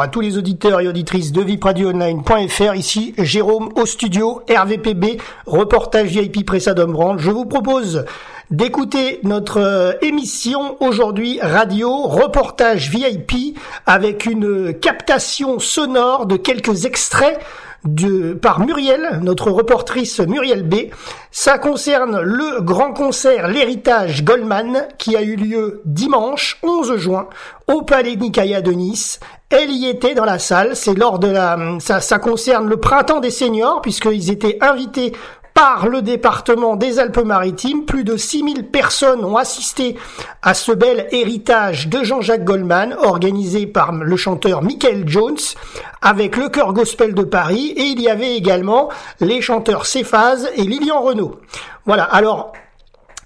à tous les auditeurs et auditrices de vipradioonline.fr. Ici Jérôme au studio RVPB, reportage VIP Pressadom Brand. Je vous propose d'écouter notre euh, émission aujourd'hui radio reportage VIP avec une captation sonore de quelques extraits de, par Muriel, notre reportrice Muriel B. Ça concerne le grand concert L'Héritage Goldman qui a eu lieu dimanche 11 juin au Palais Nicaïa de Nice. Elle y était dans la salle. C'est lors de la, ça, ça concerne le printemps des seniors puisqu'ils étaient invités par le département des Alpes-Maritimes. Plus de 6000 personnes ont assisté à ce bel héritage de Jean-Jacques Goldman, organisé par le chanteur Michael Jones, avec le chœur gospel de Paris, et il y avait également les chanteurs Céphase et Lilian Renault. Voilà, alors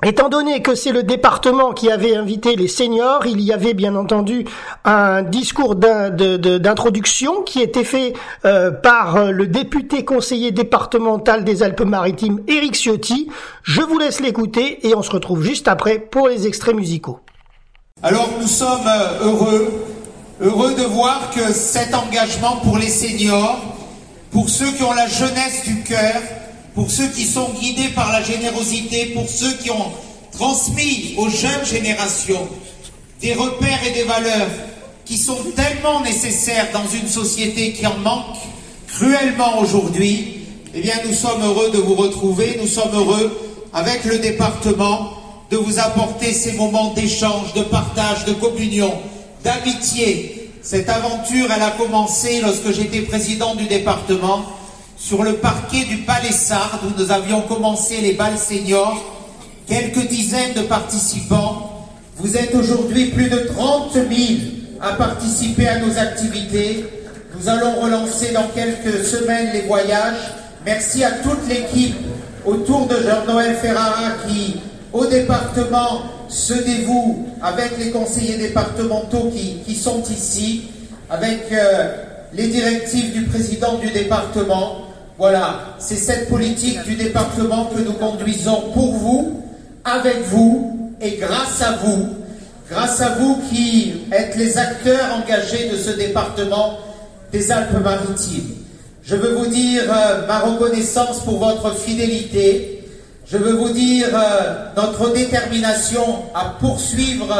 Étant donné que c'est le département qui avait invité les seniors, il y avait bien entendu un discours d'introduction qui était fait euh, par le député conseiller départemental des Alpes-Maritimes, Éric Ciotti. Je vous laisse l'écouter et on se retrouve juste après pour les extraits musicaux. Alors nous sommes euh, heureux, heureux de voir que cet engagement pour les seniors, pour ceux qui ont la jeunesse du cœur, pour ceux qui sont guidés par la générosité, pour ceux qui ont transmis aux jeunes générations des repères et des valeurs qui sont tellement nécessaires dans une société qui en manque cruellement aujourd'hui, eh bien nous sommes heureux de vous retrouver, nous sommes heureux avec le département de vous apporter ces moments d'échange, de partage, de communion, d'amitié. Cette aventure, elle a commencé lorsque j'étais président du département sur le parquet du Palais Sardes où nous avions commencé les balles seniors. Quelques dizaines de participants. Vous êtes aujourd'hui plus de 30 000 à participer à nos activités. Nous allons relancer dans quelques semaines les voyages. Merci à toute l'équipe autour de Jean-Noël Ferrara qui, au département, se dévoue avec les conseillers départementaux qui, sont ici, avec euh, les directives du président du département. Voilà, c'est cette politique du département que nous conduisons pour vous, avec vous et grâce à vous. Grâce à vous qui êtes les acteurs engagés de ce département des Alpes-Maritimes. Je veux vous dire euh, ma reconnaissance pour votre fidélité. Je veux vous dire euh, notre détermination à poursuivre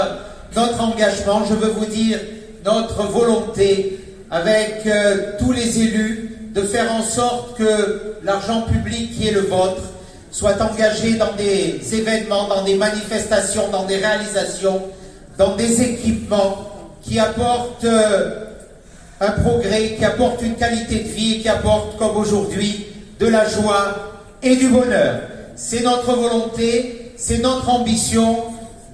notre engagement. Je veux vous dire notre volonté avec euh, tous les élus de faire en sorte que l'argent public qui est le vôtre soit engagé dans des événements, dans des manifestations, dans des réalisations, dans des équipements qui apportent euh, un progrès, qui apportent une qualité de vie qui apportent, comme aujourd'hui, de la joie et du bonheur. C'est notre volonté, c'est notre ambition.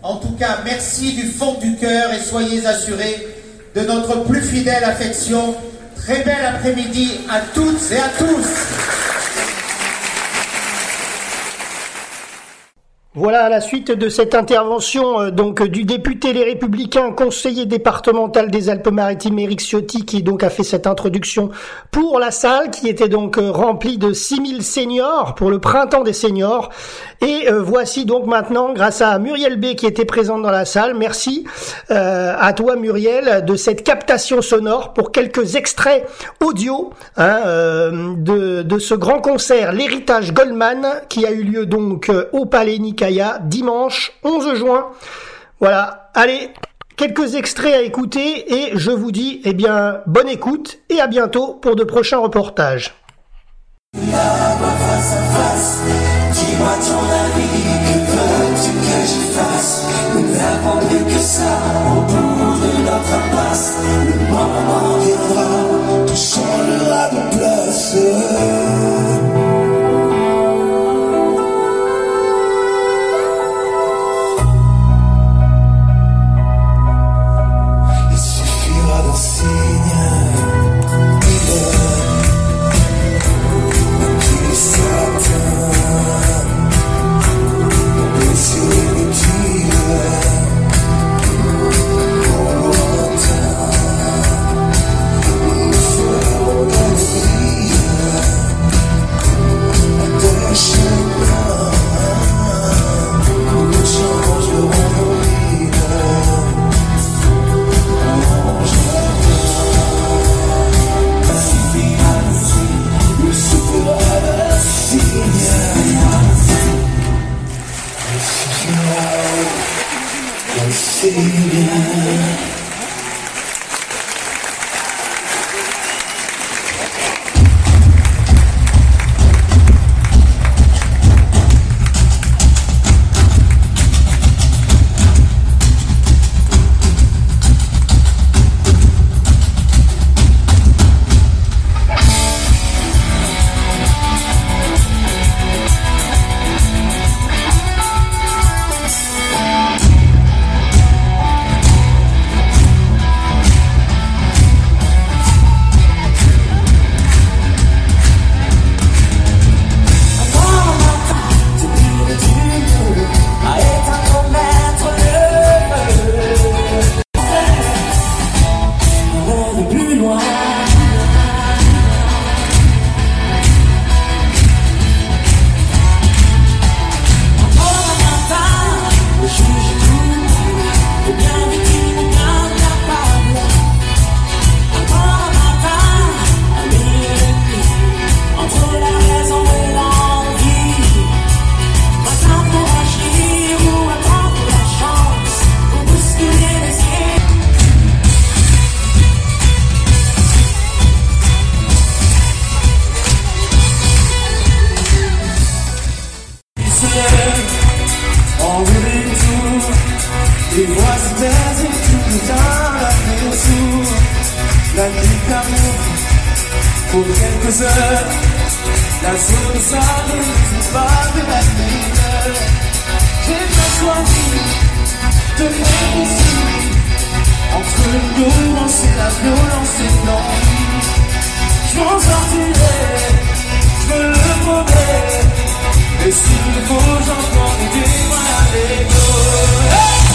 En tout cas, merci du fond du cœur et soyez assurés de notre plus fidèle affection Très bel après-midi à toutes et à tous. Voilà à la suite de cette intervention euh, donc du député Les Républicains, conseiller départemental des Alpes-Maritimes, Éric Ciotti, qui donc a fait cette introduction pour la salle, qui était donc euh, remplie de 6000 seniors pour le printemps des seniors. Et euh, voici donc maintenant, grâce à Muriel B qui était présente dans la salle, merci à toi Muriel de cette captation sonore pour quelques extraits audio hein, de, de ce grand concert, l'héritage Goldman, qui a eu lieu donc au Palais Dimanche 11 juin. Voilà, allez, quelques extraits à écouter et je vous dis eh bien bonne écoute et à bientôt pour de prochains reportages. see you. Pour quelques heures, la zone sable ne pas de la ville. J'ai bien choisi de réussir entre l'ignorance et la violence et l'envie. Je m'en sortirai, je me le promets, et s'il faut, j'entends des mains à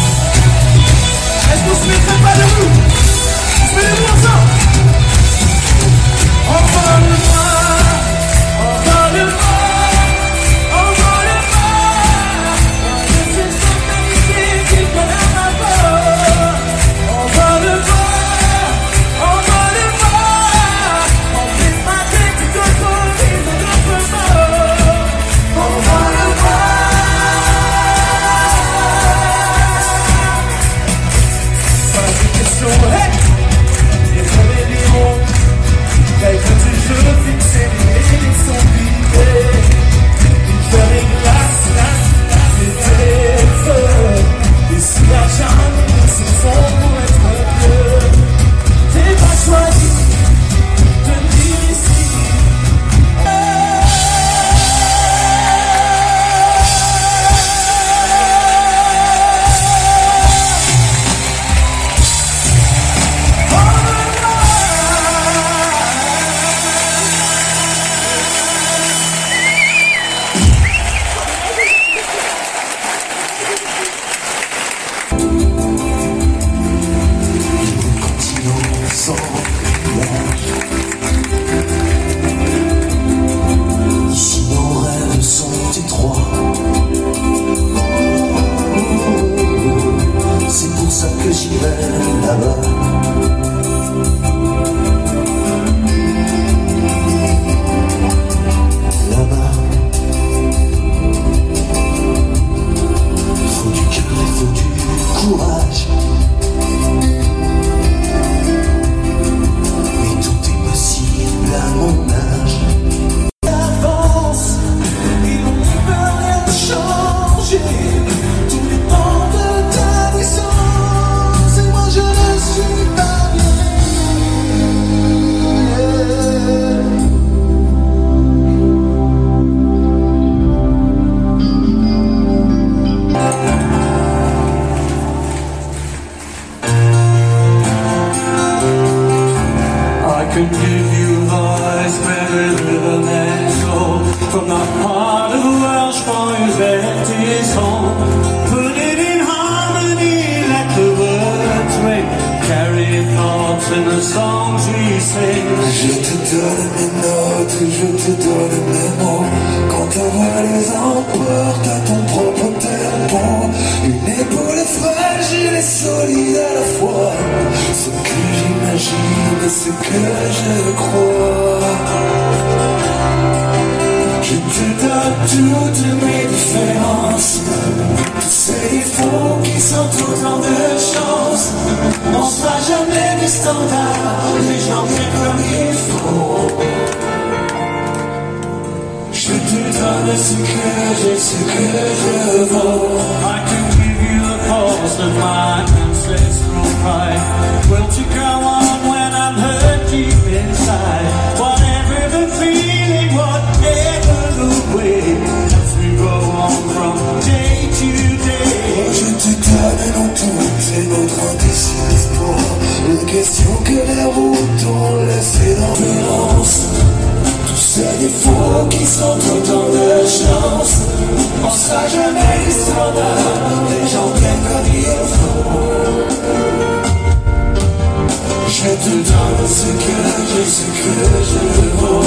Je te donne mes notes, je te donne mes mots. Quand ta voix les emporte à ton propre tempo, une épaule fragile et solide à la fois. Ce que j'imagine et ce que je crois. Je te donne toutes mes différences. It's. I can give you the cause of my ancestral pride. Well, together. Şirketin tanrısı kırıcısı kırıcıdır bu